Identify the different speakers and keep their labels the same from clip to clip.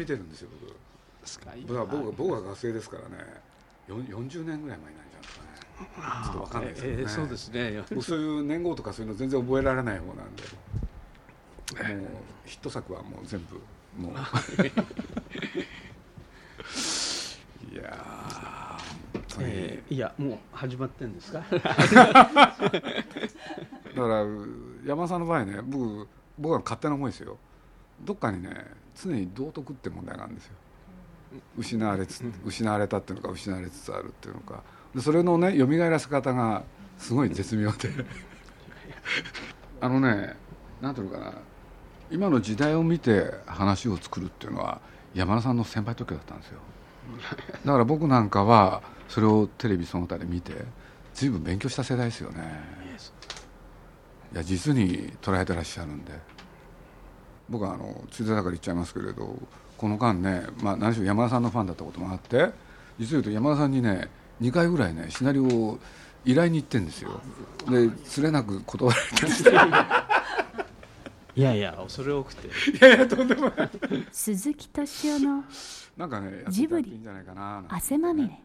Speaker 1: 見てるんですよ僕。僕は僕は僕は学生ですからね。よ40年ぐらい前になるんじゃないですかね。ちょっとわかんないですけどね、
Speaker 2: えーそうですね。
Speaker 1: 僕そういう年号とかそういうの全然覚えられない方なんで。もうヒット作はもう全部もう。いやー
Speaker 2: えーいやもう始まってんですか？
Speaker 1: だから山田さんの場合ね僕僕は勝手な思いですよ。どっかにね常に道徳って問題があるんですよ。失われつ失われたっていうのか失われつつあるっていうのか。でそれのね蘇らせ方がすごい絶妙で。あのねなんていうのかな。今の時代を見て話を作るっていうのは山田さんの先輩特許だったんですよ。だから僕なんかはそれをテレビその他で見て随分勉強した世代ですよね。いや実に捉えてらっしゃるんで僕はあのついでだから言っちゃいますけれどこの間ね、まあ、何しろ山田さんのファンだったこともあって実を言うと山田さんにね2回ぐらいねシナリオを依頼に行ってんですよ。でつれなく断られたりして。
Speaker 2: いやいや恐れ多くて。
Speaker 3: 鈴木敏夫の
Speaker 1: なんかね
Speaker 3: ジブリ
Speaker 1: やっていいんじゃないかななんて。
Speaker 3: 汗まみれ。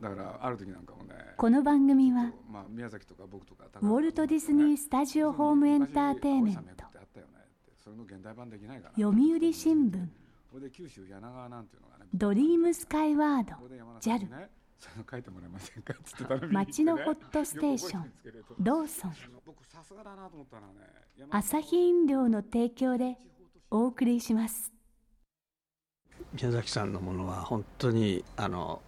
Speaker 1: だからある時なんかもね
Speaker 3: この番組は
Speaker 1: まあ、宮崎とか僕とか
Speaker 3: ウォルト・ディズニー・スタジオ・ホーム・エンターテイメント
Speaker 1: それの現代版できないかな
Speaker 3: 読売新聞。
Speaker 1: これで九州柳川なんていうのがね
Speaker 3: ドリームスカイワード。
Speaker 1: ここで山田さん
Speaker 3: JAL
Speaker 1: にねそれ書いてもらえませんかっつって頼みに行ってね。
Speaker 3: 街のホットステーション。ローソン。
Speaker 1: 僕さすがだなと思ったのはね山田
Speaker 3: アサヒ飲料の提供でお送りします。
Speaker 2: 宮崎さんのものは本当にあの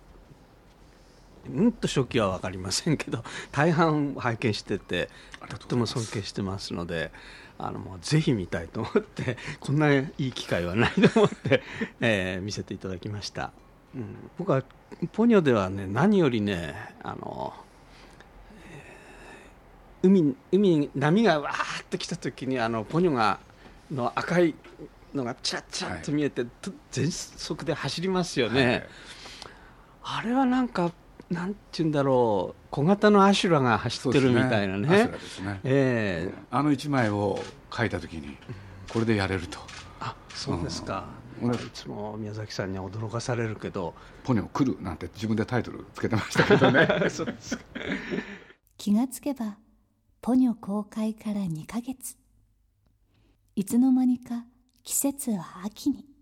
Speaker 2: うんと初期は分かりませんけど大半拝見しててとっても尊敬してますのであのもうぜひ見たいと思って こんないい機会はないと思って、えー見せていただきました、うん、僕はポニョではね何よりねあの、えー海海に波がわーっと来た時にあのポニョがの赤いのがチラッチラッと見えて、と全速で走りますよね、
Speaker 1: はい。
Speaker 2: あれはなんかなんて言うんだろう小型のアシュラが走ってるみたいなね。ええ。
Speaker 1: あの一枚を書いた時にこれでやれると。
Speaker 2: あそうですか、
Speaker 1: うん。
Speaker 2: いつも宮崎さんには驚かされるけど「
Speaker 1: ポニョ来る」なんて自分でタイトルつけてましたけどね。
Speaker 2: そうですか。
Speaker 3: 気がつけばポニョ公開から2ヶ月。いつの間にか季節は秋に。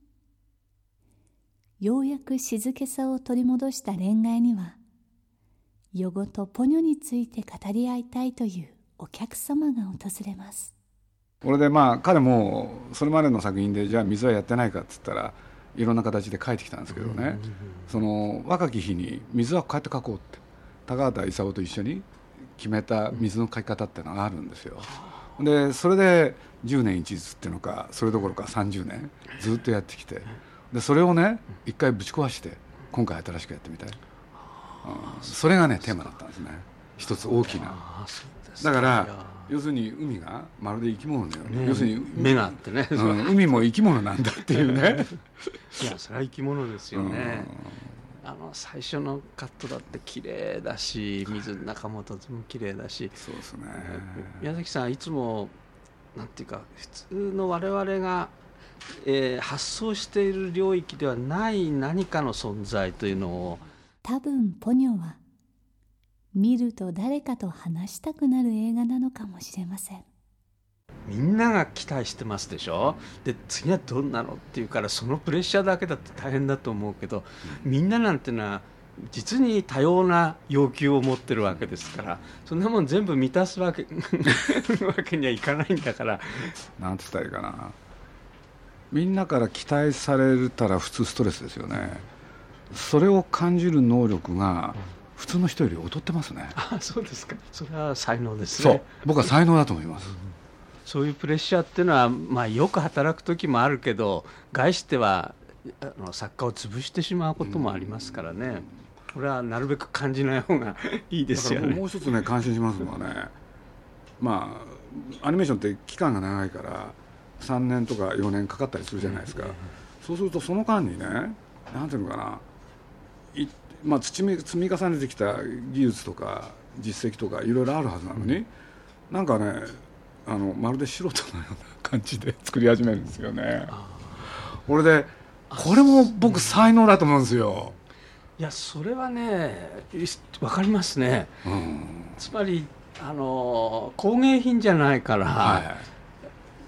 Speaker 3: ようやく静けさを取り戻した恋愛には夜ごとポニョについて語り合いたいというお客様が訪れます。
Speaker 1: これでまあ彼もそれまでの作品でじゃあ水はやってないかっつったらいろんな形で書いてきたんですけどね、その若き日に水はこうやって書こうって。高畑勲と一緒に決めた水の書き方っていうのがあるんですよ。でそれで10年一日っていうのかそれどころか30年ずっとやってきて。でそれをね一回ぶち壊して今回新しくやってみたい、うんそれがねテーマだったんですね。一つ大きな。だから要するに海がまるで生き物のように、
Speaker 2: ね
Speaker 1: 要するに
Speaker 2: 目があってね、
Speaker 1: うん海も生き物なんだっていうね。
Speaker 2: いやそれは生き物ですよね、あの最初のカットだって綺麗だし水の中もとても綺麗だし。
Speaker 1: そうですね。
Speaker 2: 宮崎さんいつもなんていうか普通の我々が、えー発想している領域ではない何かの存在というのを
Speaker 3: 多分ポニョは見ると誰かと話したくなる映画なのかもしれません。
Speaker 2: みんなが期待してますでしょ？で次はどんなのっていうからそのプレッシャーだけだって大変だと思うけど、みんななんてのは実に多様な要求を持ってるわけですからそんなもん全部満たすわけ わけにはいかないんだから。
Speaker 1: なんて言ったらいいかな。みんなから期待されたら普通ストレスですよねそれを感じる能力が普通の人より劣ってますね。
Speaker 2: あそうですか。それは才能です
Speaker 1: そう。
Speaker 2: ね
Speaker 1: 僕は才能だと思います、
Speaker 2: そういうプレッシャーっていうのは、まあ、よく働く時もあるけど概してはあの作家を潰してしまうこともありますからね、これはなるべく感じない方がいいですよね。
Speaker 1: もう。一つね感心しますのはねまあアニメーションって期間が長いから3年とか4年かかったりするじゃないですか、そうするとその間にねなんていうのかない、まあ、積み積み重ねてきた技術とか実績とかいろいろあるはずなのに、なんかねあのまるで素人のような感じで作り始めるんですよね。これでこれも僕才能だと思うんですよ、
Speaker 2: いやそれはねわかりますね。
Speaker 1: うん。
Speaker 2: つまりあの工芸品じゃないから、
Speaker 1: はい、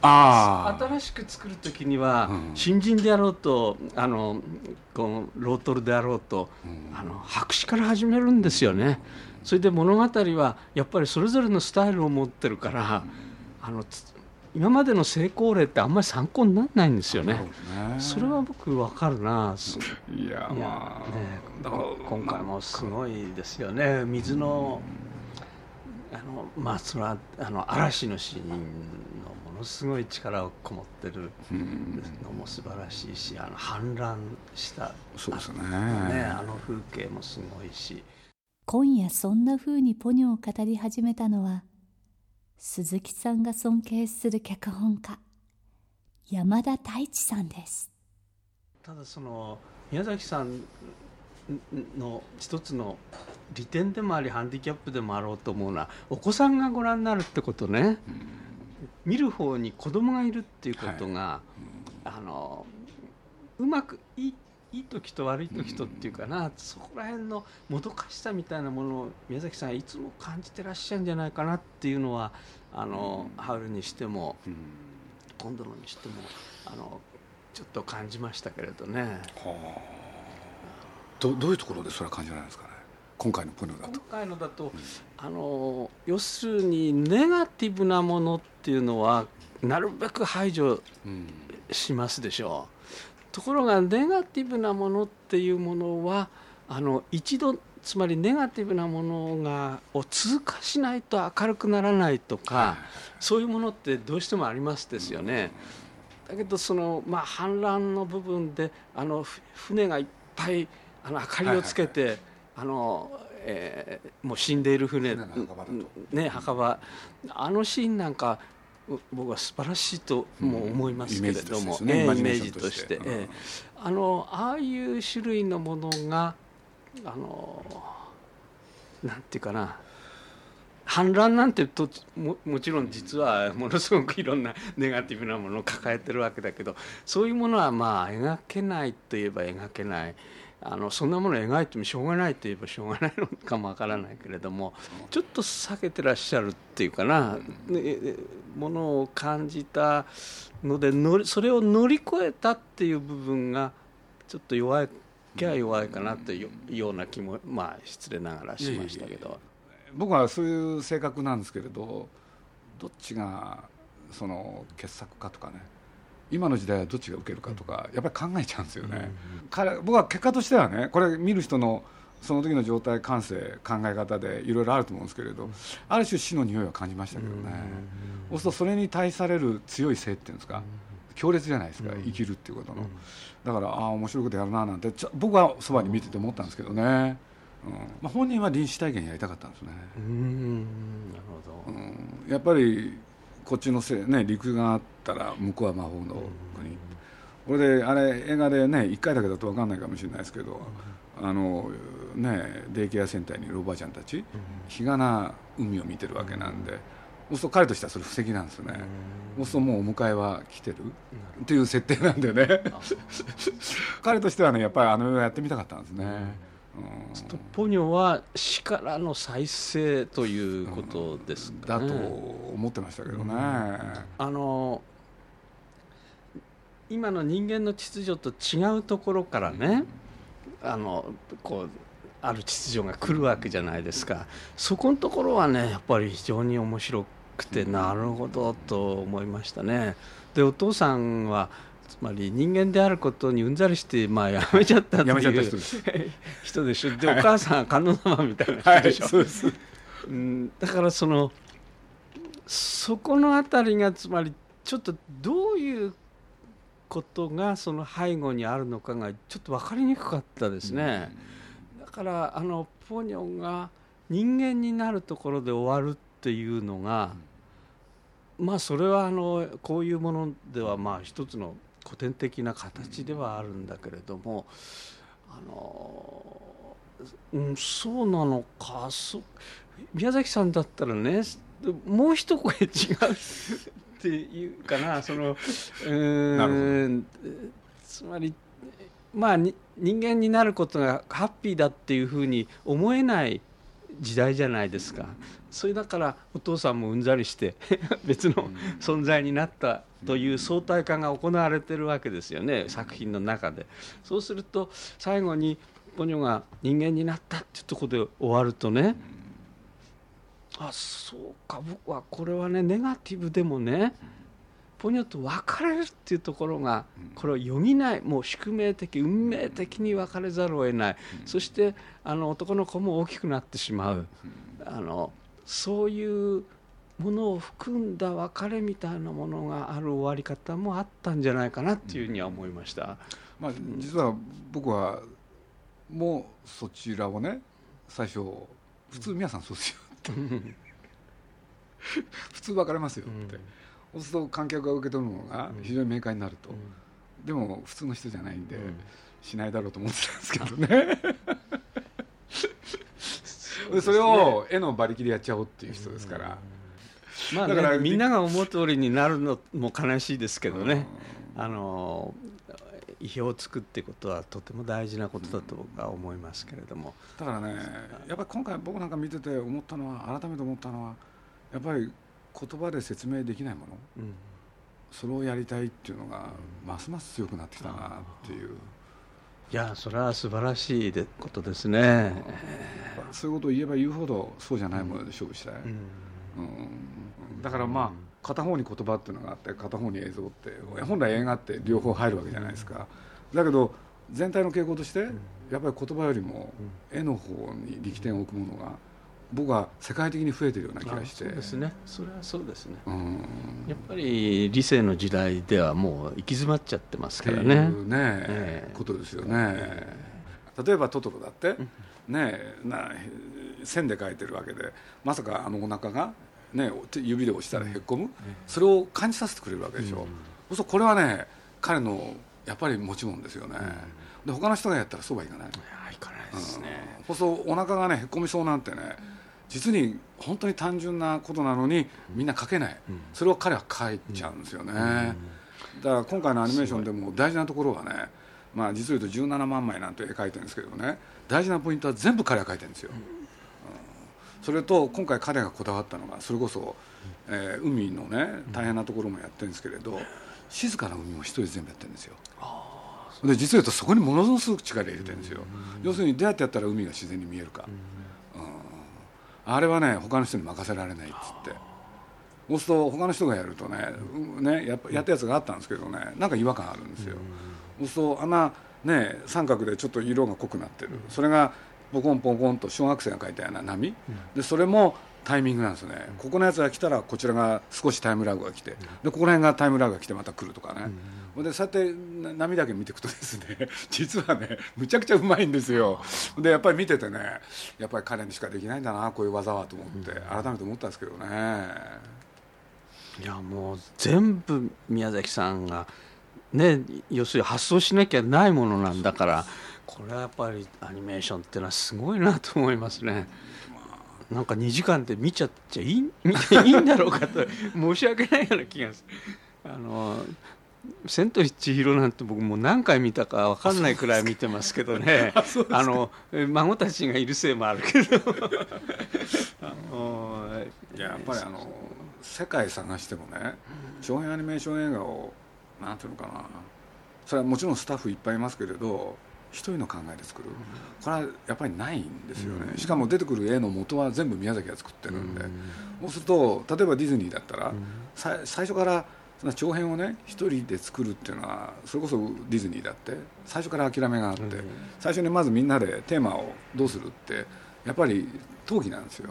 Speaker 2: 新しく作る時には、
Speaker 1: うん
Speaker 2: 新人であろうとあのこのロートルであろうと、
Speaker 1: うん
Speaker 2: あの白紙から始めるんですよね。それで物語はやっぱりそれぞれのスタイルを持ってるから、あのつ今までの成功例ってあんまり参考にならないんですよね。それは僕わかるな。す
Speaker 1: いやまあ、
Speaker 2: ね
Speaker 1: だから
Speaker 2: 今回もすごいですよね。水のあのまあそれはあの嵐のシーンのものすごい力をこもってる。
Speaker 1: うん。
Speaker 2: のも素晴らしいし、あの氾濫した。
Speaker 1: そうですね。
Speaker 2: ねあの風景もすごいし。
Speaker 3: 今夜そんな風にポニョを語り始めたのは鈴木さんが尊敬する脚本家山田太一さんです。
Speaker 2: ただその宮崎さんの一つの利点でもありハンディキャップでもあろうと思うのはお子さんがご覧になるってことね見る方に子供がいるっていうことが、あのうまくいいいい時と悪い時とっていうかな、そこら辺のもどかしさみたいなものを宮崎さんいつも感じてらっしゃるんじゃないかなっていうのはあの、ハウルにしても
Speaker 1: うん。
Speaker 2: 今度のにしてもあのちょっと感じましたけれどね。
Speaker 1: はあ。どどういうところでそれは感じられるんですかね？今回のポニョだ
Speaker 2: 今
Speaker 1: と
Speaker 2: 回のだと、あの要するにネガティブなものっていうのはなるべく排除
Speaker 1: うん
Speaker 2: しますでしょう。ところがネガティブなものっていうものはあの一度つまりネガティブなものがを通過しないと明るくならないとか、そういうものってどうしてもありますですよね。だけどその、まあ、反乱の部分であのふ船がいっぱいあの明かりをつけて、あのえーもう死んでいる船ね墓場。あのシーンなんかう僕は素晴らしいとも思いますけれども、
Speaker 1: うんイメージとして
Speaker 2: あのああいう種類のものがあのなんていうかな。反乱なんてとももちろん実はものすごくいろんなネガティブなものを抱えてるわけだけどそういうものはまあ描けないといえば描けないあのそんなものを描いてもしょうがないといえばしょうがないのかもわからないけれどもちょっと避けてらっしゃるっていうかな、ね、ものを感じたので乗りそれを乗り越えたっていう部分がちょっと弱いきゃ弱いかなというような気もまあ失礼ながらしましたけど。
Speaker 1: 僕はそういう性格なんですけれどどっちがその傑作かとかね今の時代はどっちが受けるかとかやっぱり考えちゃうんですよね、彼僕は結果としてはねこれ見る人のその時の状態感性考え方でいろいろあると思うんですけれどある種死の匂いは感じましたけどね。そうするとそれに対される強い性っていうんですか強烈じゃないですか生きるっていうことの。だからああ面白いことやるななんてちょ僕はそばに見てて思ったんですけどね、うん。まあ、本人は臨死体験やりたかったんですね、
Speaker 2: うん。なるほど、
Speaker 1: うん、やっぱりこっちのせい、ね、陸があったら向こうは魔法の国、これであれ映画でね1回だけだと分かんないかもしれないですけど、あのねデイケアセンターにいるおばあちゃんたち、日がな海を見てるわけなんで、そうすると彼としてはそれ布石なんですよね、そうするともうお迎えは来てるっていう設定なんでね。彼としてはねやっぱりあの映画やってみたかったんですね、うん
Speaker 2: ポニョは死からの再生ということですかね。
Speaker 1: だと思ってましたけどね、
Speaker 2: あの今の人間の秩序と違うところからね、あのこうある秩序が来るわけじゃないですかそこのところはねやっぱり非常に面白くてなるほどと思いましたね。でお父さんはつまり人間であることにうんざりしてまあやめちゃったっていう
Speaker 1: 人で
Speaker 2: しょ。でお母さんは観音様みたいな人でしょ、
Speaker 1: そうです
Speaker 2: うん、だからそのそこのあたりがつまりちょっとどういうことがその背後にあるのかがちょっと分かりにくかったですね、だからあのポニョが人間になるところで終わるっていうのが、まあそれはあのこういうものではまあ一つの古典的な形ではあるんだけれども、あのうん、そうなのかそ宮崎さんだったらねもう一声違うっていうかな そのうーんつまりまあに人間になることがハッピーだっていうふうに思えない時代じゃないですか。それだからお父さんもうんざりして 別の存在になったという相対化が行われてるわけですよね。作品の中で。そうすると最後にポニョが人間になったっていうとこで終わるとねあそうか僕はこれはねネガティブでもねポニョと別れるっていうところがこれを読みない。もう宿命的運命的に別れざるを得ない、そしてあの男の子も大きくなってしまう、あのそういうものを含んだ別れみたいなものがある終わり方もあったんじゃないかなっていうふうには思いました。
Speaker 1: まあ実は僕はもうそちらをね最初普通皆さんそうですよって。普通別れますよって、そうすると観客が受け取るものが非常に明快になると、でも普通の人じゃないんで、しないだろうと思ってたんですけどね。でそれを絵の馬力でやっちゃおうっていう人ですから、
Speaker 2: まあね、
Speaker 1: だから
Speaker 2: みんなが思う通りになるのも悲しいですけどね、あの意表をつくってことはとても大事なことだと僕は思いますけれども、
Speaker 1: だからねやっぱり今回僕なんか見てて思ったのは改めて思ったのはやっぱり言葉で説明できないもの
Speaker 2: うん。
Speaker 1: それをやりたいっていうのがますます強くなってきたなっていう。
Speaker 2: いやそれは素晴らしいでことですね。
Speaker 1: そういうことを言えば言うほどそうじゃないもので勝負したい、だからまあ片方に言葉っていうのがあって片方に映像って本来映画って両方入るわけじゃないですか。だけど全体の傾向としてやっぱり言葉よりも絵の方に力点を置くものが僕は世界的に増えてるような気がして。
Speaker 2: あそうですね。それはそうですね。
Speaker 1: うん。
Speaker 2: やっぱり理性の時代ではもう行き詰まっちゃってますからね。
Speaker 1: うね、
Speaker 2: ええ。
Speaker 1: ことですよね、例えばトトロだって、ねな線で描いてるわけでまさかあのお腹がね手指で押したらへっこむ、それを感じさせてくれるわけでしょ、そうするとこれはね彼のやっぱり持ち物ですよね、で他の人がやったらそうはいかない、
Speaker 2: いやいかないですね。
Speaker 1: そうするとお腹がねへっこみそうなんてね実に本当に単純なことなのにみんな描けない、それを彼は描いちゃうんですよね、だから今回のアニメーションでも大事なところはねまあ実を言うと17万枚なんて絵描いてるんですけどね大事なポイントは全部彼が描いてるんですよ、うん。それと今回彼がこだわったのがそれこそ、えー海のね大変なところもやってるんですけれど静かな海も一人で全部やってるんですよ。で実を言うとそこにものすごく力入れてるんですよ、要するにどうやってやったら海が自然に見えるか、うんあれはね他の人に任せられないっつって。そうすると他の人がやるとね,、うんねやっぱやったやつがあったんですけどねなんか違和感あるんですよ、そうするとあんなね三角でちょっと色が濃くなってる、それがポコンポコンと小学生が描いたような波、でそれもタイミングなんですよね、ここのやつが来たらこちらが少しタイムラグが来て、でここら辺がタイムラグが来てまた来るとかね、でそうやってな波だけ見ていくとですね 実はねむちゃくちゃうまいんですよでやっぱり見ててねやっぱり彼にしかできないんだなこういう技はと思って改めて思ったんですけどね、
Speaker 2: いやもう全部宮崎さんがね要するに発想しなきゃないものなんだからこれはやっぱりアニメーションっていうのはすごいなと思いますね。なんか2時間で見ちゃっちゃいい見ていいんだろうかと申し訳ないような気がする。あの千と千尋なんて僕もう何回見たか分かんないくらい見てますけどね。あの孫たちがいるせいもあるけど。あの
Speaker 1: いややっぱりあの世界探してもね長編アニメーション映画をなんていうのかな。それはもちろんスタッフいっぱいいますけれど一人の考えで作る。これはやっぱりないんですよね。しかも出てくる絵の元は全部宮崎が作ってるんで。そうすると例えばディズニーだったらさ最初からそんな長編をね一人で作るっていうのはそれこそディズニーだって最初から諦めがあって、最初にまずみんなでテーマをどうするってやっぱり陶器なんですよ、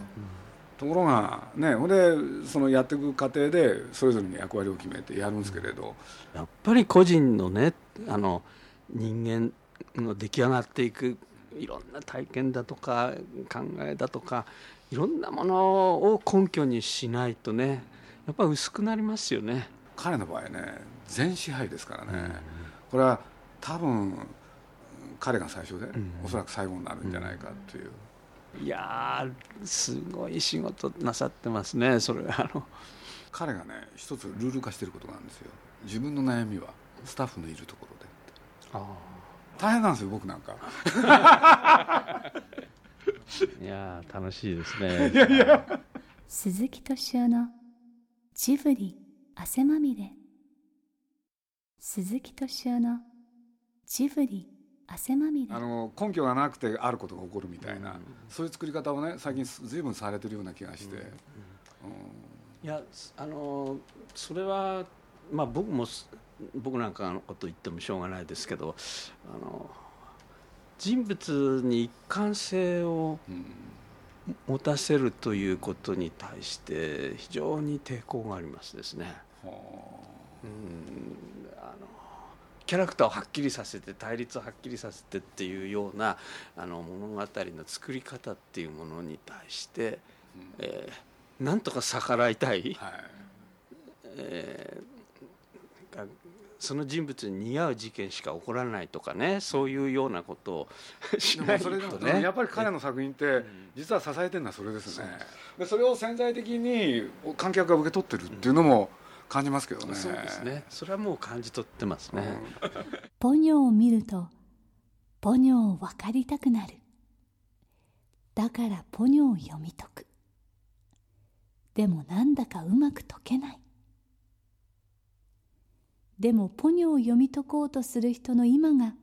Speaker 1: ところがねほんでそのやっていく過程でそれぞれの役割を決めてやるんですけれど、
Speaker 2: やっぱり個人のねあの人間の出来上がっていくいろんな体験だとか考えだとかいろんなものを根拠にしないとねやっぱ薄くなりますよね
Speaker 1: 彼の場合ね全支配ですからね、これは多分彼が最初で、おそらく最後になるんじゃないかっていう、
Speaker 2: いやーすごい仕事なさってますねそれ。あの。
Speaker 1: 彼がね一つルール化してることなんですよ。自分の悩みはスタッフのいるところで。大変なんですよ僕なんか。
Speaker 2: いやー楽しいですね。いやいや。
Speaker 3: 鈴木敏夫のジブリ汗まみれ。鈴木敏夫のジブリ汗まみれ。
Speaker 1: あの根拠がなくてあることが起こるみたいな、そういう作り方をね最近随分されてるような気がして、
Speaker 2: いやあのそれはまあ僕も僕なんかのこと言ってもしょうがないですけどあの人物に一貫性を持たせるということに対して非常に抵抗がありますですね。うんあのキャラクターをはっきりさせて対立をはっきりさせてっていうようなあの物語の作り方っていうものに対して、うん。えー、なんとか逆らいたい、はい。えー、その人物に似合う事件しか起こらないとかねそういうようなことをしないとね
Speaker 1: やっぱり彼の作品って実は支えてるのはそれですね、でそれを潜在的に観客が受け取ってるっていうのも、うん感じますけどね。
Speaker 2: そうですね。それはもう感じ取ってますね。
Speaker 3: ポニョを見るとポニョを分かりたくなる。だからポニョを読み解く。でもなんだかうまく解けない。でもポニョを読み解こうとする人の今が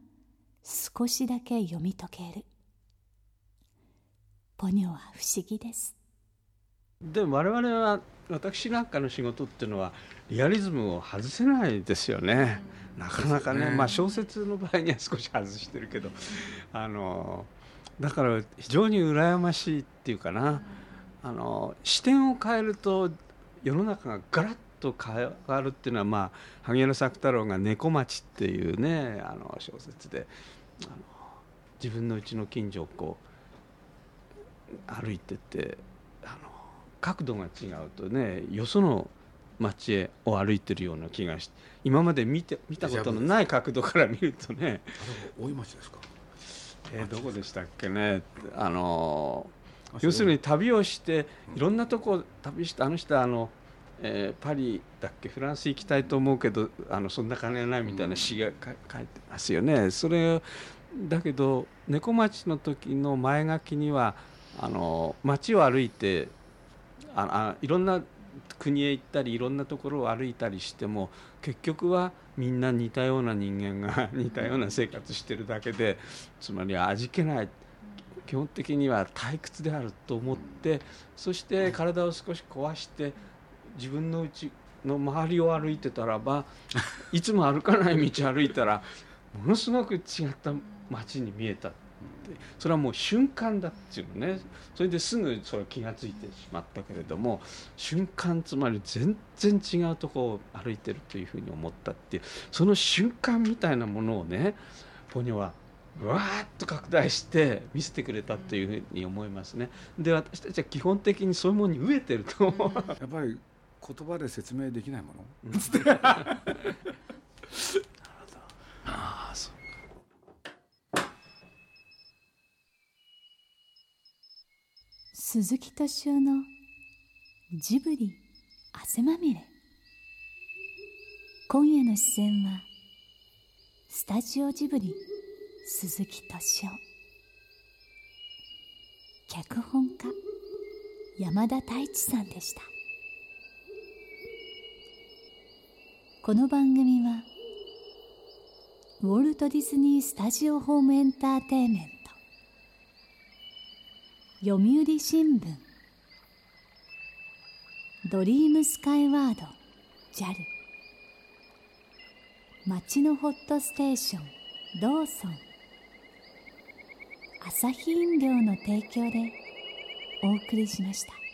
Speaker 3: 少しだけ読み解ける。ポニョは不思議です。
Speaker 2: でも我々は私なんかの仕事っていうのはリアリズムを外せないですよね、なかなかね、ね、まあ、小説の場合には少し外してるけどあのだから非常に羨ましいっていうかなあの視点を変えると世の中がガラッと変わるっていうのは、まあ、萩原作太郎が「猫町」っていうねあの小説であの自分のうちの近所をこう歩いてってあの角度が違うとねよその街へを歩いてるような気がして今まで見て見たことのない角度から見るとね
Speaker 1: 大井町ですか？
Speaker 2: えー、どこでしたっけね？あの要するに旅をしていろんなとこ旅してあの人はあの、えー、パリだっけ？フランス行きたいと思うけどあのそんな金はないみたいな詩が書いてますよね。それだけど猫町の時の前書きにはあの街を歩いてああいろんな国へ行ったりいろんなところを歩いたりしても結局はみんな似たような人間が似たような生活してるだけでつまり味気ない。基本的には退屈であると思ってそして体を少し壊して自分のうちの周りを歩いてたらば いつも歩かない道歩いたらものすごく違った街に見えたって。それはもう瞬間だっていうのね。それですぐそれ気が付いてしまったけれども瞬間つまり全然違うとこを歩いてるというふうに思ったっていう。その瞬間みたいなものをねポニョはわーっと拡大して見せてくれたというふうに思いますね。で私たちは基本的にそういうものに飢えてると。やっ
Speaker 1: ぱり言葉で説明できないもの？
Speaker 2: なるほどああそう。
Speaker 3: 鈴木敏夫のジブリ汗まみれ。今夜の出演はスタジオジブリ鈴木敏夫。脚本家山田太一さんでしたこの番組はウォルト・ディズニー・スタジオ・ホーム・エンターテイメント読売新聞ドリームスカイワード JAL 町のホットステーションローソン朝日飲料の提供でお送りしました。